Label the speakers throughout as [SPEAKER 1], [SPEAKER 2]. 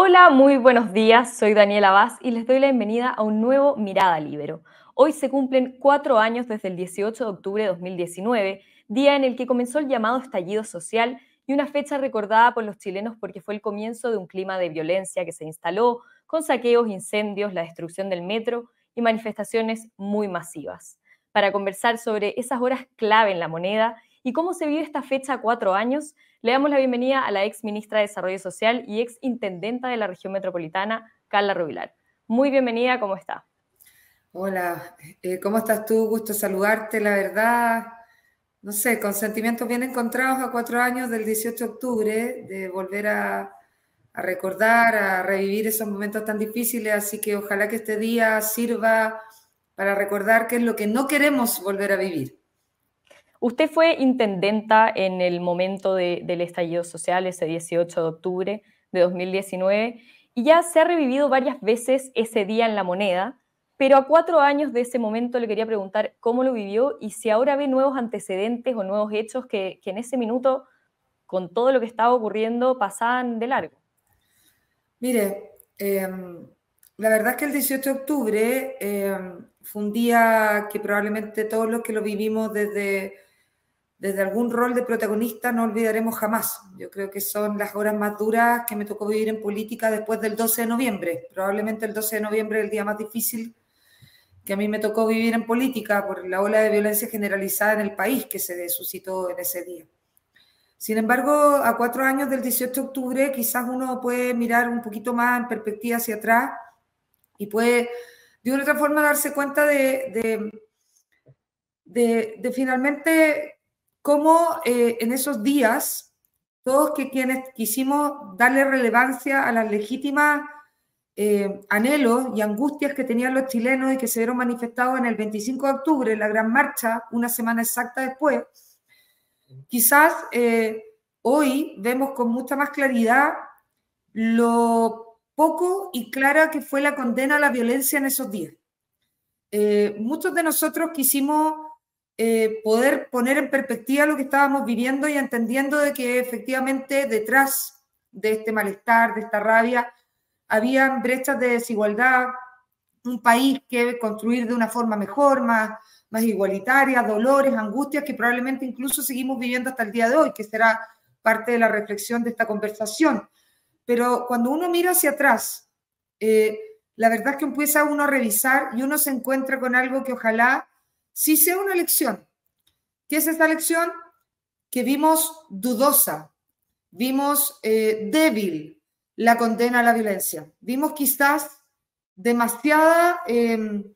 [SPEAKER 1] Hola, muy buenos días. Soy Daniela Vaz y les doy la bienvenida a un nuevo Mirada Libero. Hoy se cumplen cuatro años desde el 18 de octubre de 2019, día en el que comenzó el llamado estallido social y una fecha recordada por los chilenos porque fue el comienzo de un clima de violencia que se instaló con saqueos, incendios, la destrucción del metro y manifestaciones muy masivas. Para conversar sobre esas horas clave en la moneda y cómo se vive esta fecha a cuatro años, le damos la bienvenida a la ex ministra de Desarrollo Social y ex intendenta de la región metropolitana, Carla Rubilar. Muy bienvenida, ¿cómo está?
[SPEAKER 2] Hola, eh, ¿cómo estás tú? Gusto saludarte, la verdad. No sé, con sentimientos bien encontrados a cuatro años del 18 de octubre, de volver a, a recordar, a revivir esos momentos tan difíciles, así que ojalá que este día sirva para recordar qué es lo que no queremos volver a vivir.
[SPEAKER 1] Usted fue intendenta en el momento del estallido social, ese 18 de octubre de 2019, y ya se ha revivido varias veces ese día en la moneda, pero a cuatro años de ese momento le quería preguntar cómo lo vivió y si ahora ve nuevos antecedentes o nuevos hechos que, en ese minuto, con todo lo que estaba ocurriendo, pasaban de largo.
[SPEAKER 2] Mire, em, la verdad es que el 18 de octubre em, fue un día que probablemente todos los que lo vivimos desde desde algún rol de protagonista no olvidaremos jamás. Yo creo que son las horas más duras que me tocó vivir en política después del 12 de noviembre. Probablemente el 12 de noviembre es el día más difícil que a mí me tocó vivir en política por la ola de violencia generalizada en el país que se suscitó en ese día. Sin embargo, a cuatro años del 18 de octubre, quizás uno puede mirar un poquito más en perspectiva hacia atrás y puede de una otra forma darse cuenta de, de, de finalmente cómo eh, en esos días, todos que quienes quisimos darle relevancia a las legítimas eh, anhelos y angustias que tenían los chilenos y que se vieron manifestados en el 25 de octubre, la gran marcha, una semana exacta después, quizás eh, hoy vemos con mucha más claridad lo poco y clara que fue la condena a la violencia en esos días. muchos de nosotros quisimos eh, poder poner en perspectiva lo que estábamos viviendo y entendiendo de que efectivamente detrás de este malestar, de esta rabia, habían brechas de desigualdad, un país que construir de una forma mejor, más, más igualitaria, dolores, angustias que probablemente incluso seguimos viviendo hasta el día de hoy, que será parte de la reflexión de esta conversación. Pero cuando uno mira hacia atrás, eh, la verdad es que empieza uno a revisar y uno se encuentra con algo que ojalá sí sea una lección. ¿Qué es esta lección? Que vimos dudosa, vimos eh, débil la condena a la violencia, vimos quizás demasiada, em,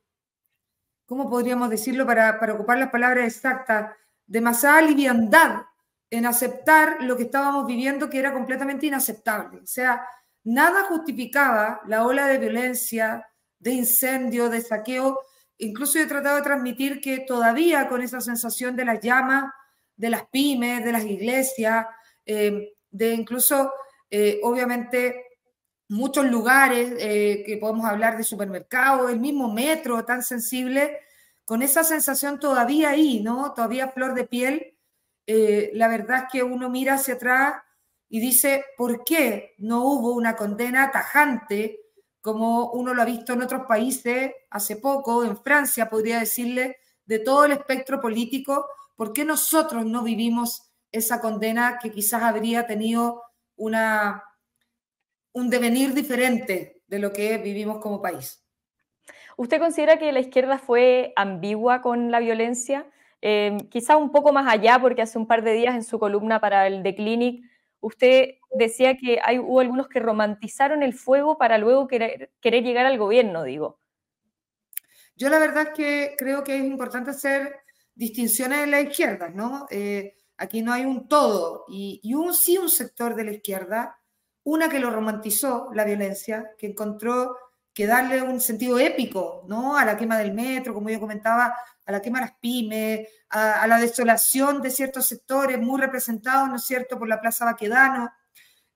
[SPEAKER 2] ¿cómo podríamos decirlo para, para ocupar las palabras exactas? Demasiada liviandad en aceptar lo que estábamos viviendo que era completamente inaceptable. O sea, nada justificaba la ola de violencia, de incendio, de saqueo Incluso he tratado de transmitir que todavía con esa sensación de las llamas, de las pymes, de las iglesias, eh, de incluso, eh, obviamente, muchos lugares eh, que podemos hablar de supermercados, el mismo metro tan sensible, con esa sensación todavía ahí, ¿no? Todavía flor de piel. la verdad es que uno mira hacia atrás y dice, ¿por qué no hubo una condena tajante como uno lo ha visto en otros países hace poco, en Francia, podría decirle, de todo el espectro político, ¿por qué nosotros no vivimos esa condena que quizás habría tenido una, un devenir diferente de lo que vivimos como país?
[SPEAKER 1] ¿Usted considera que la izquierda fue ambigua con la violencia? Eh, quizá un poco más allá, porque hace un par de días en su columna para el The Clinic usted decía que hay, hubo algunos que romantizaron el fuego para luego querer, llegar al gobierno, digo.
[SPEAKER 2] Yo la verdad es que creo que es importante hacer distinciones en la izquierda, ¿no? Eh, aquí no hay un todo y, y un sí un sector de la izquierda, una que lo romantizó la violencia, que encontró que darle un sentido épico, ¿no? A la quema del metro, como yo comentaba, a la quema de las pymes, a, la desolación de ciertos sectores muy representados, ¿no es cierto?, por la Plaza Baquedano.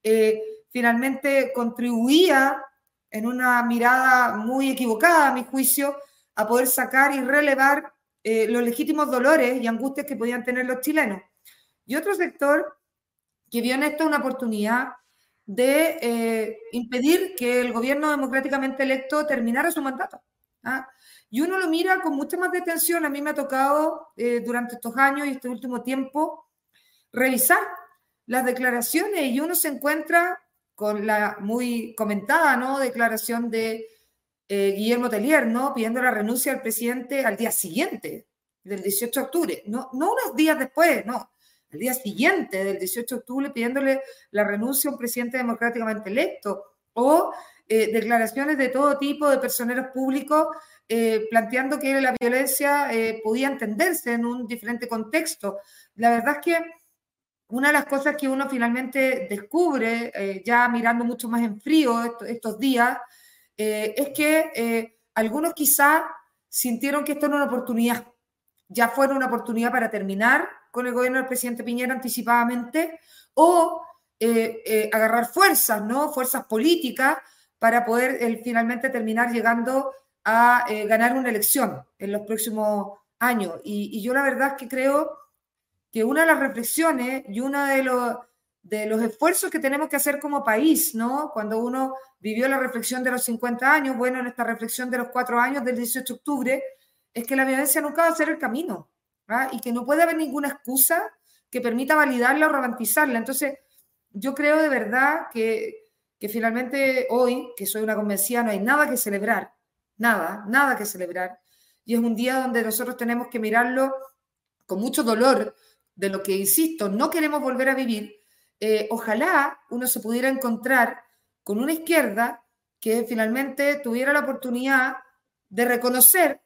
[SPEAKER 2] Eh, finalmente contribuía en una mirada muy equivocada, a mi juicio, a poder sacar y relevar eh, los legítimos dolores y angustias que podían tener los chilenos. Y otro sector que vio en esto una oportunidad de eh, impedir que el gobierno democráticamente electo terminara su mandato. ¿ah? Y uno lo mira con mucha más detención. A mí me ha tocado eh, durante estos años y este último tiempo revisar las declaraciones y uno se encuentra con la muy comentada ¿no? declaración de eh, Guillermo Tellier, ¿no? pidiendo la renuncia al presidente al día siguiente, del 18 de octubre, no, no unos días después, no, el día siguiente del 18 de octubre pidiéndole la renuncia a un presidente democráticamente electo, o eh, declaraciones de todo tipo de personeros públicos eh, planteando que la violencia eh, podía entenderse en un diferente contexto. La verdad es que una de las cosas que uno finalmente descubre, ya mirando mucho más en frío estos, días, es que algunos quizá sintieron que esto era una oportunidad, ya fuera una oportunidad para terminar con el gobierno del presidente Piñera anticipadamente o eh, eh, agarrar fuerzas, ¿no? Fuerzas políticas para poder finalmente terminar llegando a eh, ganar una elección en los próximos años. Y, yo la verdad es que creo que una de las reflexiones y uno de los, de los esfuerzos que tenemos que hacer como país, ¿no? Cuando uno vivió la reflexión de los 50 años, bueno, en esta reflexión de los cuatro años del 18 de octubre, es que la violencia nunca va a ser el camino. ¿Ah? y que no puede haber ninguna excusa que permita validarla o romantizarla. Entonces, yo creo de verdad que, que finalmente hoy, que soy una convencida, no hay nada que celebrar, nada, nada que celebrar. Y es un día donde nosotros tenemos que mirarlo con mucho dolor de lo que, insisto, no queremos volver a vivir. Eh, ojalá uno se pudiera encontrar con una izquierda que finalmente tuviera la oportunidad de reconocer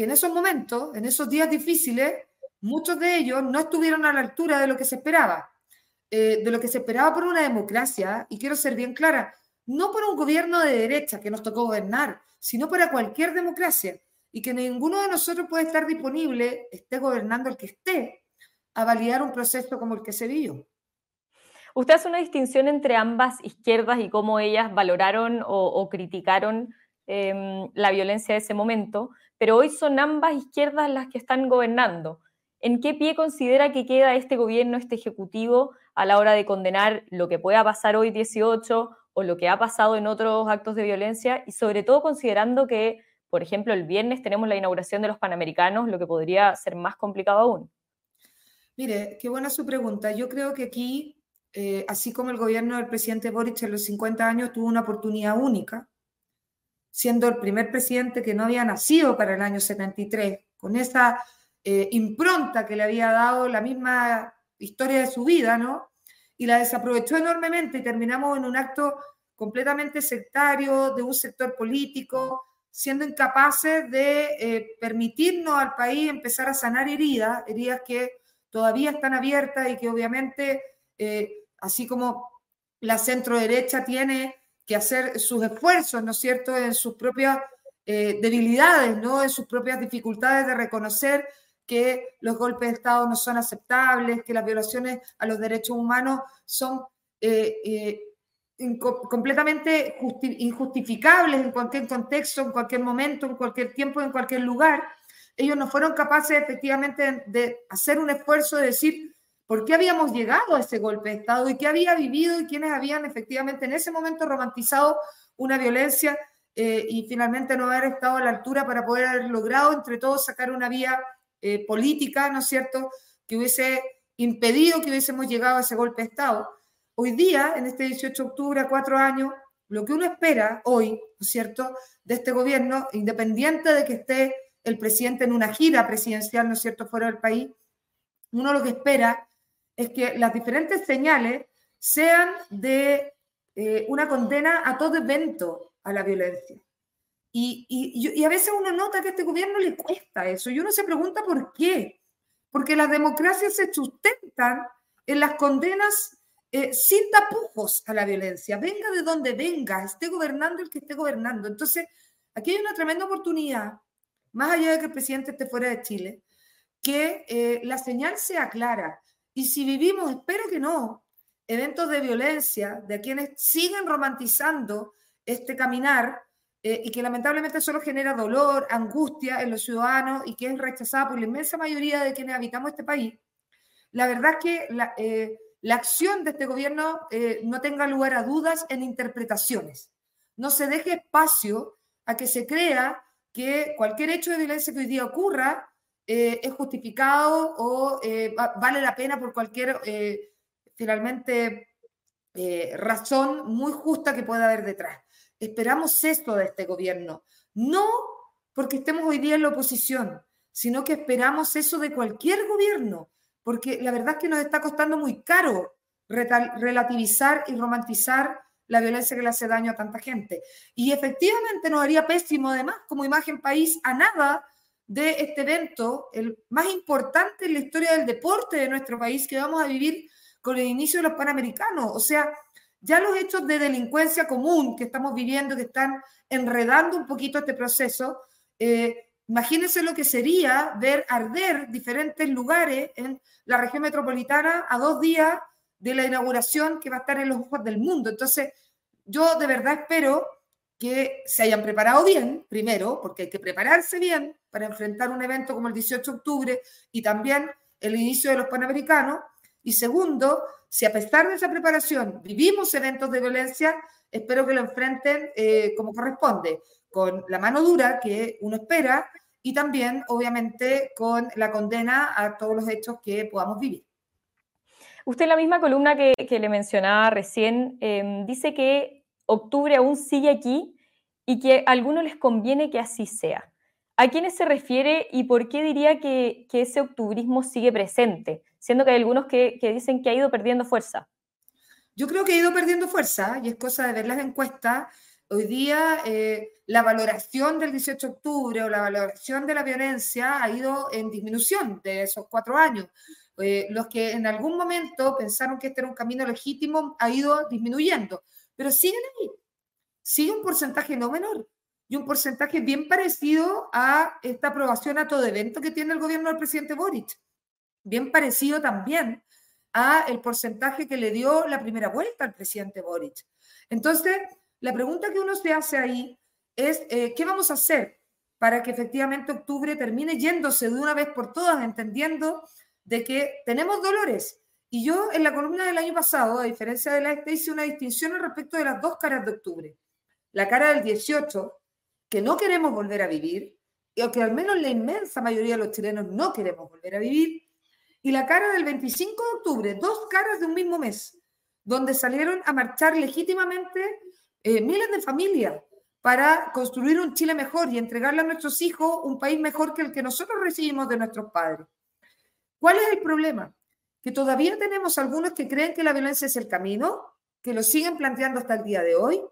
[SPEAKER 2] que en esos momentos, en esos días difíciles, muchos de ellos no estuvieron a la altura de lo que se esperaba, eh, de lo que se esperaba por una democracia, y quiero ser bien clara, no por un gobierno de derecha que nos tocó gobernar, sino para cualquier democracia, y que ninguno de nosotros puede estar disponible, esté gobernando el que esté, a validar un proceso como el que se vivió.
[SPEAKER 1] Usted hace una distinción entre ambas izquierdas y cómo ellas valoraron o, criticaron em, la violencia de ese momento, pero hoy son ambas izquierdas las que están gobernando. ¿En qué pie considera que queda este gobierno, este ejecutivo, a la hora de condenar lo que pueda pasar hoy 18 o lo que ha pasado en otros actos de violencia? Y sobre todo considerando que, por ejemplo, el viernes tenemos la inauguración de los Panamericanos, lo que podría ser más complicado aún.
[SPEAKER 2] Mire, qué buena su pregunta. Yo creo que aquí, eh, así como el gobierno del presidente Boric en los 50 años tuvo una oportunidad única, siendo el primer presidente que no había nacido para el año 73, con esa eh, impronta que le había dado la misma historia de su vida, ¿no? Y la desaprovechó enormemente y terminamos en un acto completamente sectario de un sector político, siendo incapaces de eh, permitirnos al país empezar a sanar heridas, heridas que todavía están abiertas y que obviamente, eh, así como la centro derecha tiene que hacer sus esfuerzos, ¿no es cierto?, en sus propias eh, debilidades, ¿no?, en sus propias dificultades de reconocer que los golpes de Estado no son aceptables, que las violaciones a los derechos humanos son eh, eh, completamente injustificables en cualquier contexto, en cualquier momento, en cualquier tiempo, en cualquier lugar. Ellos no fueron capaces efectivamente de hacer un esfuerzo de decir, por qué habíamos llegado a ese golpe de Estado y qué había vivido y quiénes habían efectivamente en ese momento romantizado una violencia eh, y finalmente no haber estado a la altura para poder haber logrado entre todos sacar una vía eh, política, ¿no es cierto?, que hubiese impedido que hubiésemos llegado a ese golpe de Estado. Hoy día, en este 18 de octubre, a cuatro años, lo que uno espera hoy, ¿no es cierto?, de este gobierno, independiente de que esté el presidente en una gira presidencial, ¿no es cierto?, fuera del país, uno lo que espera es que las diferentes señales sean de eh, una condena a todo evento a la violencia. Y, y, a veces uno nota que a este gobierno le cuesta eso y uno se pregunta por qué. Porque las democracias se sustentan en las condenas eh, sin tapujos a la violencia, venga de donde venga, esté gobernando el que esté gobernando. Entonces, aquí hay una tremenda oportunidad, más allá de que el presidente esté fuera de Chile, que eh, la señal sea clara y si vivimos, espero que no, eventos de violencia, de quienes siguen romantizando este caminar eh, y que lamentablemente solo genera dolor, angustia en los ciudadanos y que es rechazada por la inmensa mayoría de quienes habitamos este país, la verdad es que eh, la acción de este gobierno eh, no tenga lugar a dudas en interpretaciones. No se deje espacio a que se crea que cualquier hecho de violencia que hoy día ocurra eh, es justificado o eh, vale la pena por cualquier, finalmente, razón muy justa que pueda haber detrás. Esperamos esto de este gobierno, no porque estemos hoy día en la oposición, sino que esperamos eso de cualquier gobierno porque la verdad es que nos está costando muy caro relativizar y romantizar la violencia que le hace daño a tanta gente. Y efectivamente nos haría pésimo además como imagen país a nada de este evento, el más importante en la historia del deporte de nuestro país que vamos a vivir con el inicio de los Panamericanos. O sea, ya los hechos de delincuencia común que estamos viviendo, que están enredando un poquito este proceso, eh, Imagínense lo que sería ver arder diferentes lugares en la región metropolitana a dos días de la inauguración que va a estar en los ojos del mundo. Entonces, yo de verdad espero que se hayan preparado bien, primero, porque hay que prepararse bien para enfrentar un evento como el 18 de octubre y también el inicio de los Panamericanos. Y segundo, si a pesar de esa preparación vivimos eventos de violencia, espero que lo enfrenten eh, como corresponde, con la mano dura que uno espera y también, obviamente, con la condena a todos los hechos que podamos vivir.
[SPEAKER 1] Usted en la misma columna que, le mencionaba recién em, dice que octubre aún sigue aquí y que a algunos les conviene que así sea. ¿A quiénes se refiere y por qué diría que, ese octubrismo sigue presente, siendo que hay algunos que, dicen que ha ido perdiendo fuerza?
[SPEAKER 2] Yo creo que ha ido perdiendo fuerza y es cosa de ver las encuestas Hoy día eh, la valoración del 18 de octubre o la valoración de la violencia ha ido en disminución de esos cuatro años. Eh, los que en algún momento pensaron que este era un camino legítimo ha ido disminuyendo, pero siguen ahí. Sigue un porcentaje no menor y un porcentaje bien parecido a esta aprobación a todo evento que tiene el gobierno del presidente Boric. Bien parecido también a el porcentaje que le dio la primera vuelta al presidente Boric. Entonces, la pregunta que uno se hace ahí es, eh, ¿qué vamos a hacer para que efectivamente octubre termine yéndose de una vez por todas, entendiendo de que tenemos dolores? Y yo en la columna del año pasado, a diferencia de la este, hice una distinción respecto de las dos caras de octubre. La cara del 18, que no queremos volver a vivir, o que al menos la inmensa mayoría de los chilenos no queremos volver a vivir, y la cara del 25 de octubre, dos caras de un mismo mes, donde salieron a marchar legítimamente eh, miles de familias para construir un Chile mejor y entregarle a nuestros hijos un país mejor que el que nosotros recibimos de nuestros padres. ¿Cuál es el problema? Que todavía tenemos algunos que creen que la violencia es el camino, que lo siguen planteando hasta el día de hoy,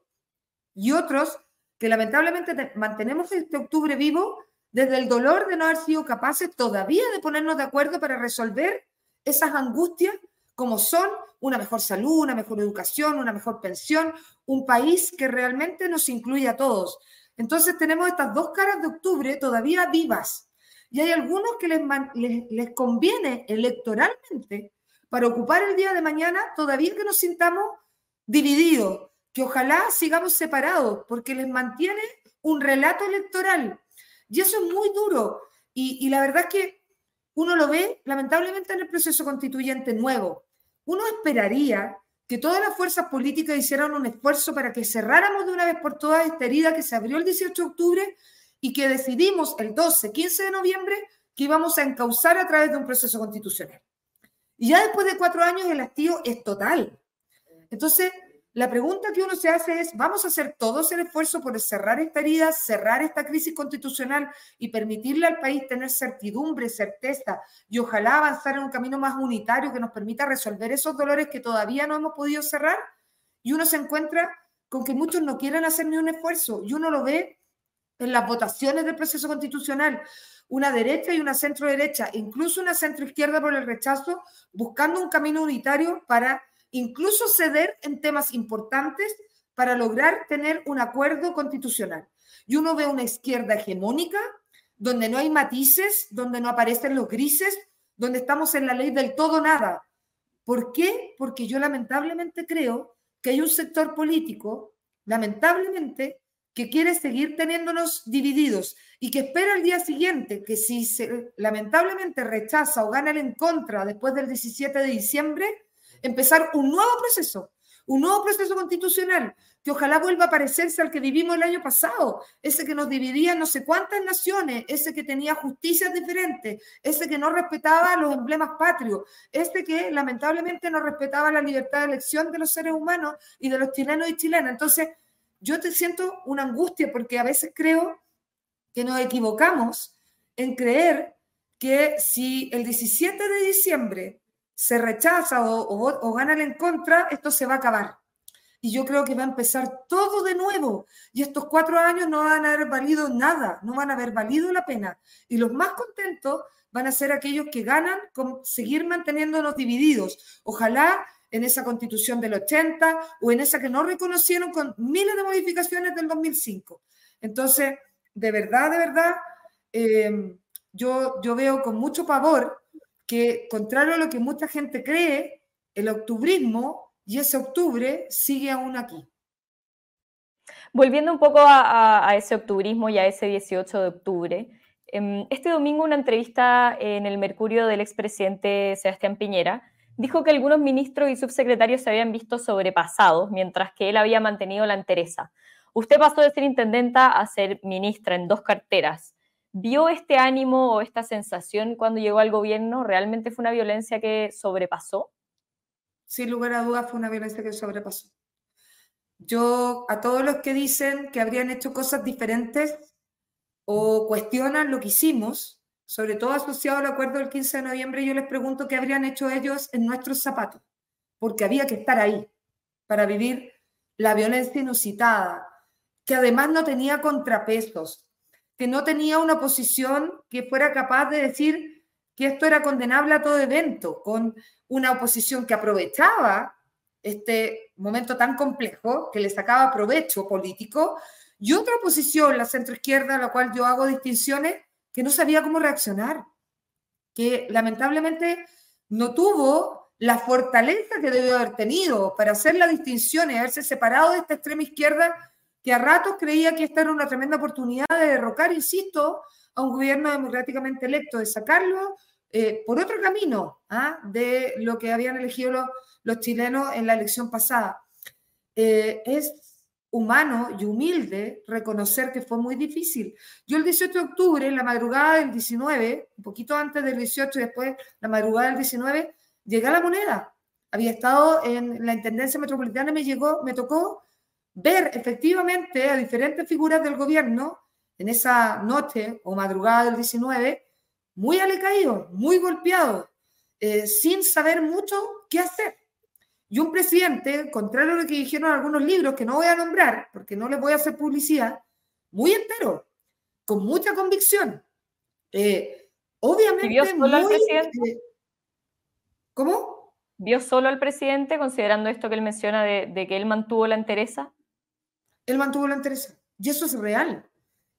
[SPEAKER 2] y otros que lamentablemente mantenemos este octubre vivo desde el dolor de no haber sido capaces todavía de ponernos de acuerdo para resolver esas angustias como son una mejor salud, una mejor educación, una mejor pensión, un país que realmente nos incluye a todos. Entonces tenemos estas dos caras de octubre todavía vivas y hay algunos que les, les, conviene electoralmente para ocupar el día de mañana todavía que nos sintamos divididos, que ojalá sigamos separados porque les mantiene un relato electoral. Y eso es muy duro. Y, y la verdad es que uno lo ve lamentablemente en el proceso constituyente nuevo uno esperaría que todas las fuerzas políticas hicieran un esfuerzo para que cerráramos de una vez por todas esta herida que se abrió el 18 de octubre y que decidimos el 12, 15 de noviembre que íbamos a encauzar a través de un proceso constitucional. Y ya después de cuatro años el hastío es total. Entonces, la pregunta que uno se hace es, ¿vamos a hacer todos el esfuerzo por cerrar esta herida, cerrar esta crisis constitucional y permitirle al país tener certidumbre, certeza y ojalá avanzar en un camino más unitario que nos permita resolver esos dolores que todavía no hemos podido cerrar? Y uno se encuentra con que muchos no quieren hacer ni un esfuerzo y uno lo ve en las votaciones del proceso constitucional una derecha y una centro derecha, incluso una centro izquierda por el rechazo, buscando un camino unitario para incluso ceder en temas importantes para lograr tener un acuerdo constitucional. Y uno ve una izquierda hegemónica, donde no hay matices, donde no aparecen los grises, donde estamos en la ley del todo nada. ¿Por qué? Porque yo lamentablemente creo que hay un sector político, lamentablemente, que quiere seguir teniéndonos divididos y que espera el día siguiente que si lamentablemente rechaza o gana el en contra después del 17 de diciembre, empezar un nuevo proceso, un nuevo proceso constitucional, que ojalá vuelva a parecerse al que vivimos el año pasado, ese que nos dividía no sé cuántas naciones, ese que tenía justicias diferentes, ese que no respetaba los emblemas patrios, este que lamentablemente no respetaba la libertad de elección de los seres humanos y de los chilenos y chilenas. Entonces, yo te siento una angustia porque a veces creo que nos equivocamos en creer que si el 17 de diciembre se rechaza o, o, ganan en contra, esto se va a acabar. Y yo creo que va a empezar todo de nuevo. Y estos cuatro años no van a haber valido nada, no van a haber valido la pena. Y los más contentos van a ser aquellos que ganan con seguir manteniéndonos divididos. Ojalá en esa constitución del 80 o en esa que no reconocieron con miles de modificaciones del 2005. Entonces, de verdad, de verdad, eh, yo, yo veo con mucho pavor que, contrario a lo que mucha gente cree, el octubrismo y ese octubre sigue aún aquí.
[SPEAKER 1] Volviendo un poco a, ese octubrismo y a ese 18 de octubre, em, este domingo una entrevista en el Mercurio del expresidente Sebastián Piñera dijo que algunos ministros y subsecretarios se habían visto sobrepasados, mientras que él había mantenido la entereza. Usted pasó de ser intendenta a ser ministra en dos carteras. ¿Vio este ánimo o esta sensación cuando llegó al gobierno? ¿Realmente fue una violencia que sobrepasó?
[SPEAKER 2] Sin lugar a dudas fue una violencia que sobrepasó. Yo a todos los que dicen que habrían hecho cosas diferentes o cuestionan lo que hicimos, sobre todo asociado al acuerdo del 15 de noviembre, yo les pregunto qué habrían hecho ellos en nuestros zapatos, porque había que estar ahí para vivir la violencia inusitada, que además no tenía contrapesos, que no tenía una oposición que fuera capaz de decir que esto era condenable a todo evento, con una oposición que aprovechaba este momento tan complejo, que le sacaba provecho político, y otra oposición, la centroizquierda, a la cual yo hago distinciones, que no sabía cómo reaccionar, que lamentablemente no tuvo la fortaleza que debió haber tenido para hacer la distinción y haberse separado de esta extrema izquierda que a ratos creía que esta era una tremenda oportunidad de derrocar, insisto, a un gobierno democráticamente electo, de sacarlo eh, por otro camino ¿ah? de lo que habían elegido los, los chilenos en la elección pasada. Eh, es humano y humilde reconocer que fue muy difícil. Yo el 18 de octubre, en la madrugada del 19, un poquito antes del 18 y después la madrugada del 19, llegué a la moneda. Había estado en la Intendencia Metropolitana y me, llegó, me tocó ver efectivamente a diferentes figuras del gobierno en esa noche o madrugada del 19, muy alecaídos, muy golpeados, eh, sin saber mucho qué hacer. Y un presidente, contrario a lo que dijeron algunos libros que no voy a nombrar, porque no les voy a hacer publicidad, muy entero, con mucha convicción. Eh, obviamente.
[SPEAKER 1] ¿Vio solo al presidente? Eh,
[SPEAKER 2] ¿Cómo?
[SPEAKER 1] ¿Vio solo al presidente, considerando esto que él menciona de, que él mantuvo la entereza?
[SPEAKER 2] Él mantuvo la entereza. Y eso es real.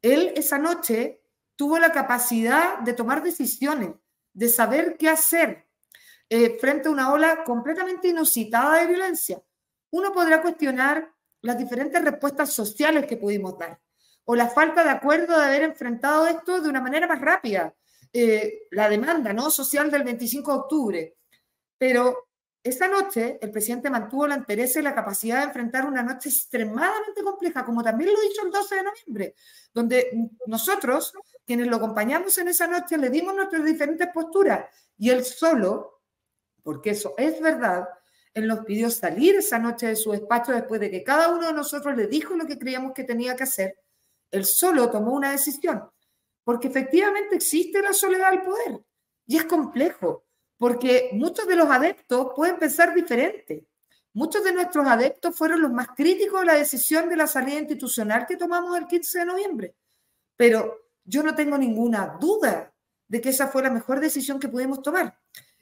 [SPEAKER 2] Él esa noche tuvo la capacidad de tomar decisiones, de saber qué hacer, eh, frente a una ola completamente inusitada de violencia. Uno podrá cuestionar las diferentes respuestas sociales que pudimos dar o la falta de acuerdo de haber enfrentado esto de una manera más rápida, eh, la demanda ¿no? social del 25 de octubre. Pero esa noche el presidente mantuvo la entereza y la capacidad de enfrentar una noche extremadamente compleja, como también lo hizo el 12 de noviembre, donde nosotros, quienes lo acompañamos en esa noche, le dimos nuestras diferentes posturas y él solo porque eso es verdad, él nos pidió salir esa noche de su despacho después de que cada uno de nosotros le dijo lo que creíamos que tenía que hacer. Él solo tomó una decisión, porque efectivamente existe la soledad del poder y es complejo, porque muchos de los adeptos pueden pensar diferente. Muchos de nuestros adeptos fueron los más críticos de la decisión de la salida institucional que tomamos el 15 de noviembre, pero yo no tengo ninguna duda de que esa fue la mejor decisión que pudimos tomar.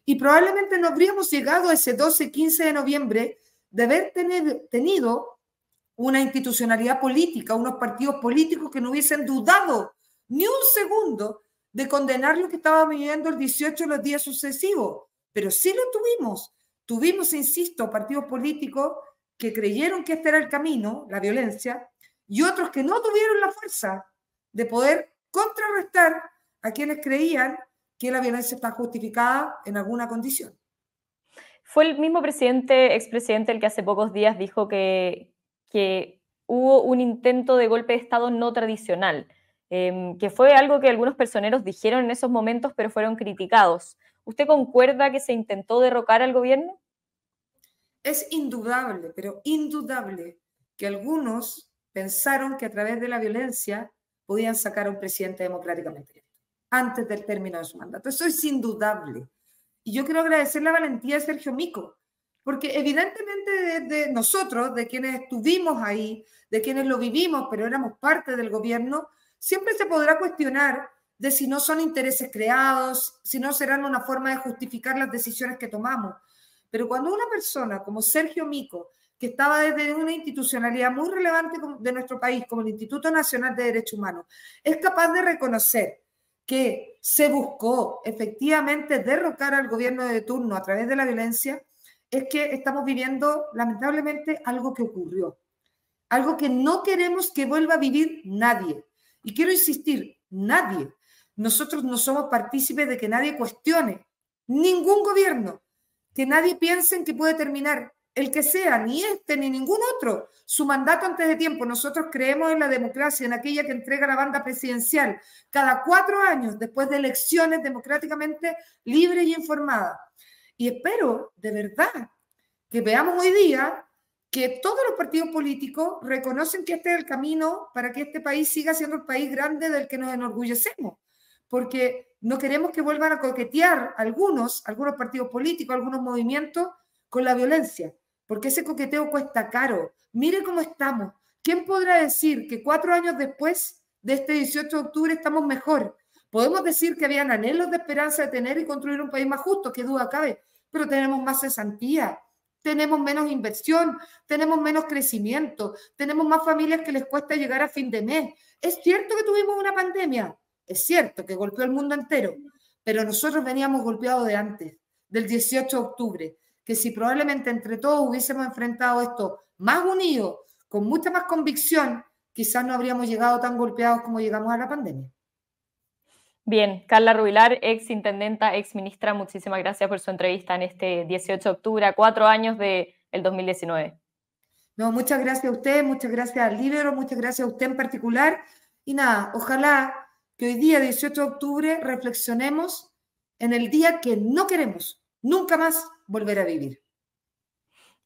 [SPEAKER 2] Y probablemente no habríamos llegado ese 12-15 de noviembre de haber tenido una institucionalidad política, unos partidos políticos que no hubiesen dudado ni un segundo de condenar lo que estaba viviendo el 18 los días sucesivos. Pero sí lo tuvimos. Tuvimos, insisto, partidos políticos que creyeron que este era el camino, la violencia, y otros que no tuvieron la fuerza de poder contrarrestar a quienes creían que la violencia está justificada en alguna condición.
[SPEAKER 1] Fue el mismo presidente, expresidente, el que hace pocos días dijo que, que hubo un intento de golpe de Estado no tradicional, em, que fue algo que algunos personeros dijeron en esos momentos, pero fueron criticados. ¿Usted concuerda que se intentó derrocar al gobierno?
[SPEAKER 2] Es indudable, pero indudable, que algunos pensaron que a través de la violencia podían sacar a un presidente democráticamente antes del término de su mandato. Eso es indudable. Y yo quiero agradecer la valentía de Sergio Mico, porque evidentemente de, nosotros, de quienes estuvimos ahí, de quienes lo vivimos, pero éramos parte del gobierno, siempre se podrá cuestionar de si no son intereses creados, si no serán una forma de justificar las decisiones que tomamos. Pero cuando una persona como Sergio Mico, que estaba desde una institucionalidad muy relevante de nuestro país, como el Instituto Nacional de Derechos Humanos, es capaz de reconocer que se buscó efectivamente derrocar al gobierno de turno a través de la violencia, es que estamos viviendo lamentablemente algo que ocurrió, algo que no queremos que vuelva a vivir nadie. Y quiero insistir, nadie. Nosotros no somos partícipes de que nadie cuestione ningún gobierno, que nadie piense en que puede terminar el que sea, ni este ni ningún otro, su mandato antes de tiempo. Nosotros creemos en la democracia, en aquella que entrega la banda presidencial cada cuatro años después de elecciones democráticamente libres y informadas. Y espero, de verdad, que veamos hoy día que todos los partidos políticos reconocen que este es el camino para que este país siga siendo el país grande del que nos enorgullecemos, porque no queremos que vuelvan a coquetear algunos, algunos partidos políticos, algunos movimientos con la violencia porque ese coqueteo cuesta caro. Mire cómo estamos. ¿Quién podrá decir que cuatro años después de este 18 de octubre estamos mejor? Podemos decir que habían anhelos de esperanza de tener y construir un país más justo, qué duda cabe, pero tenemos más cesantía, tenemos menos inversión, tenemos menos crecimiento, tenemos más familias que les cuesta llegar a fin de mes. Es cierto que tuvimos una pandemia, es cierto que golpeó el mundo entero, pero nosotros veníamos golpeados de antes, del 18 de octubre que si probablemente entre todos hubiésemos enfrentado esto más unidos, con mucha más convicción, quizás no habríamos llegado tan golpeados como llegamos a la pandemia.
[SPEAKER 1] Bien, Carla Rubilar, ex intendenta, ex ministra, muchísimas gracias por su entrevista en este 18 de octubre, a cuatro años del 2019.
[SPEAKER 2] No, muchas gracias a usted, muchas gracias al Libero, muchas gracias a usted en particular. Y nada, ojalá que hoy día, 18 de octubre, reflexionemos en el día que no queremos, nunca más volver a vivir.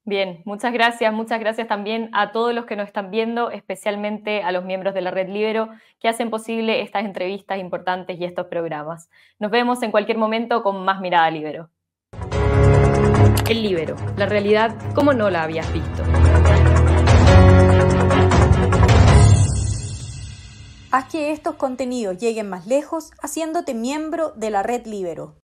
[SPEAKER 1] Bien, muchas gracias. Muchas gracias también a todos los que nos están viendo, especialmente a los miembros de la Red Libero que hacen posible estas entrevistas importantes y estos programas. Nos vemos en cualquier momento con más Mirada Libero. El Libero, la realidad como no la habías visto.
[SPEAKER 3] Haz que estos contenidos lleguen más lejos haciéndote miembro de la Red Libero.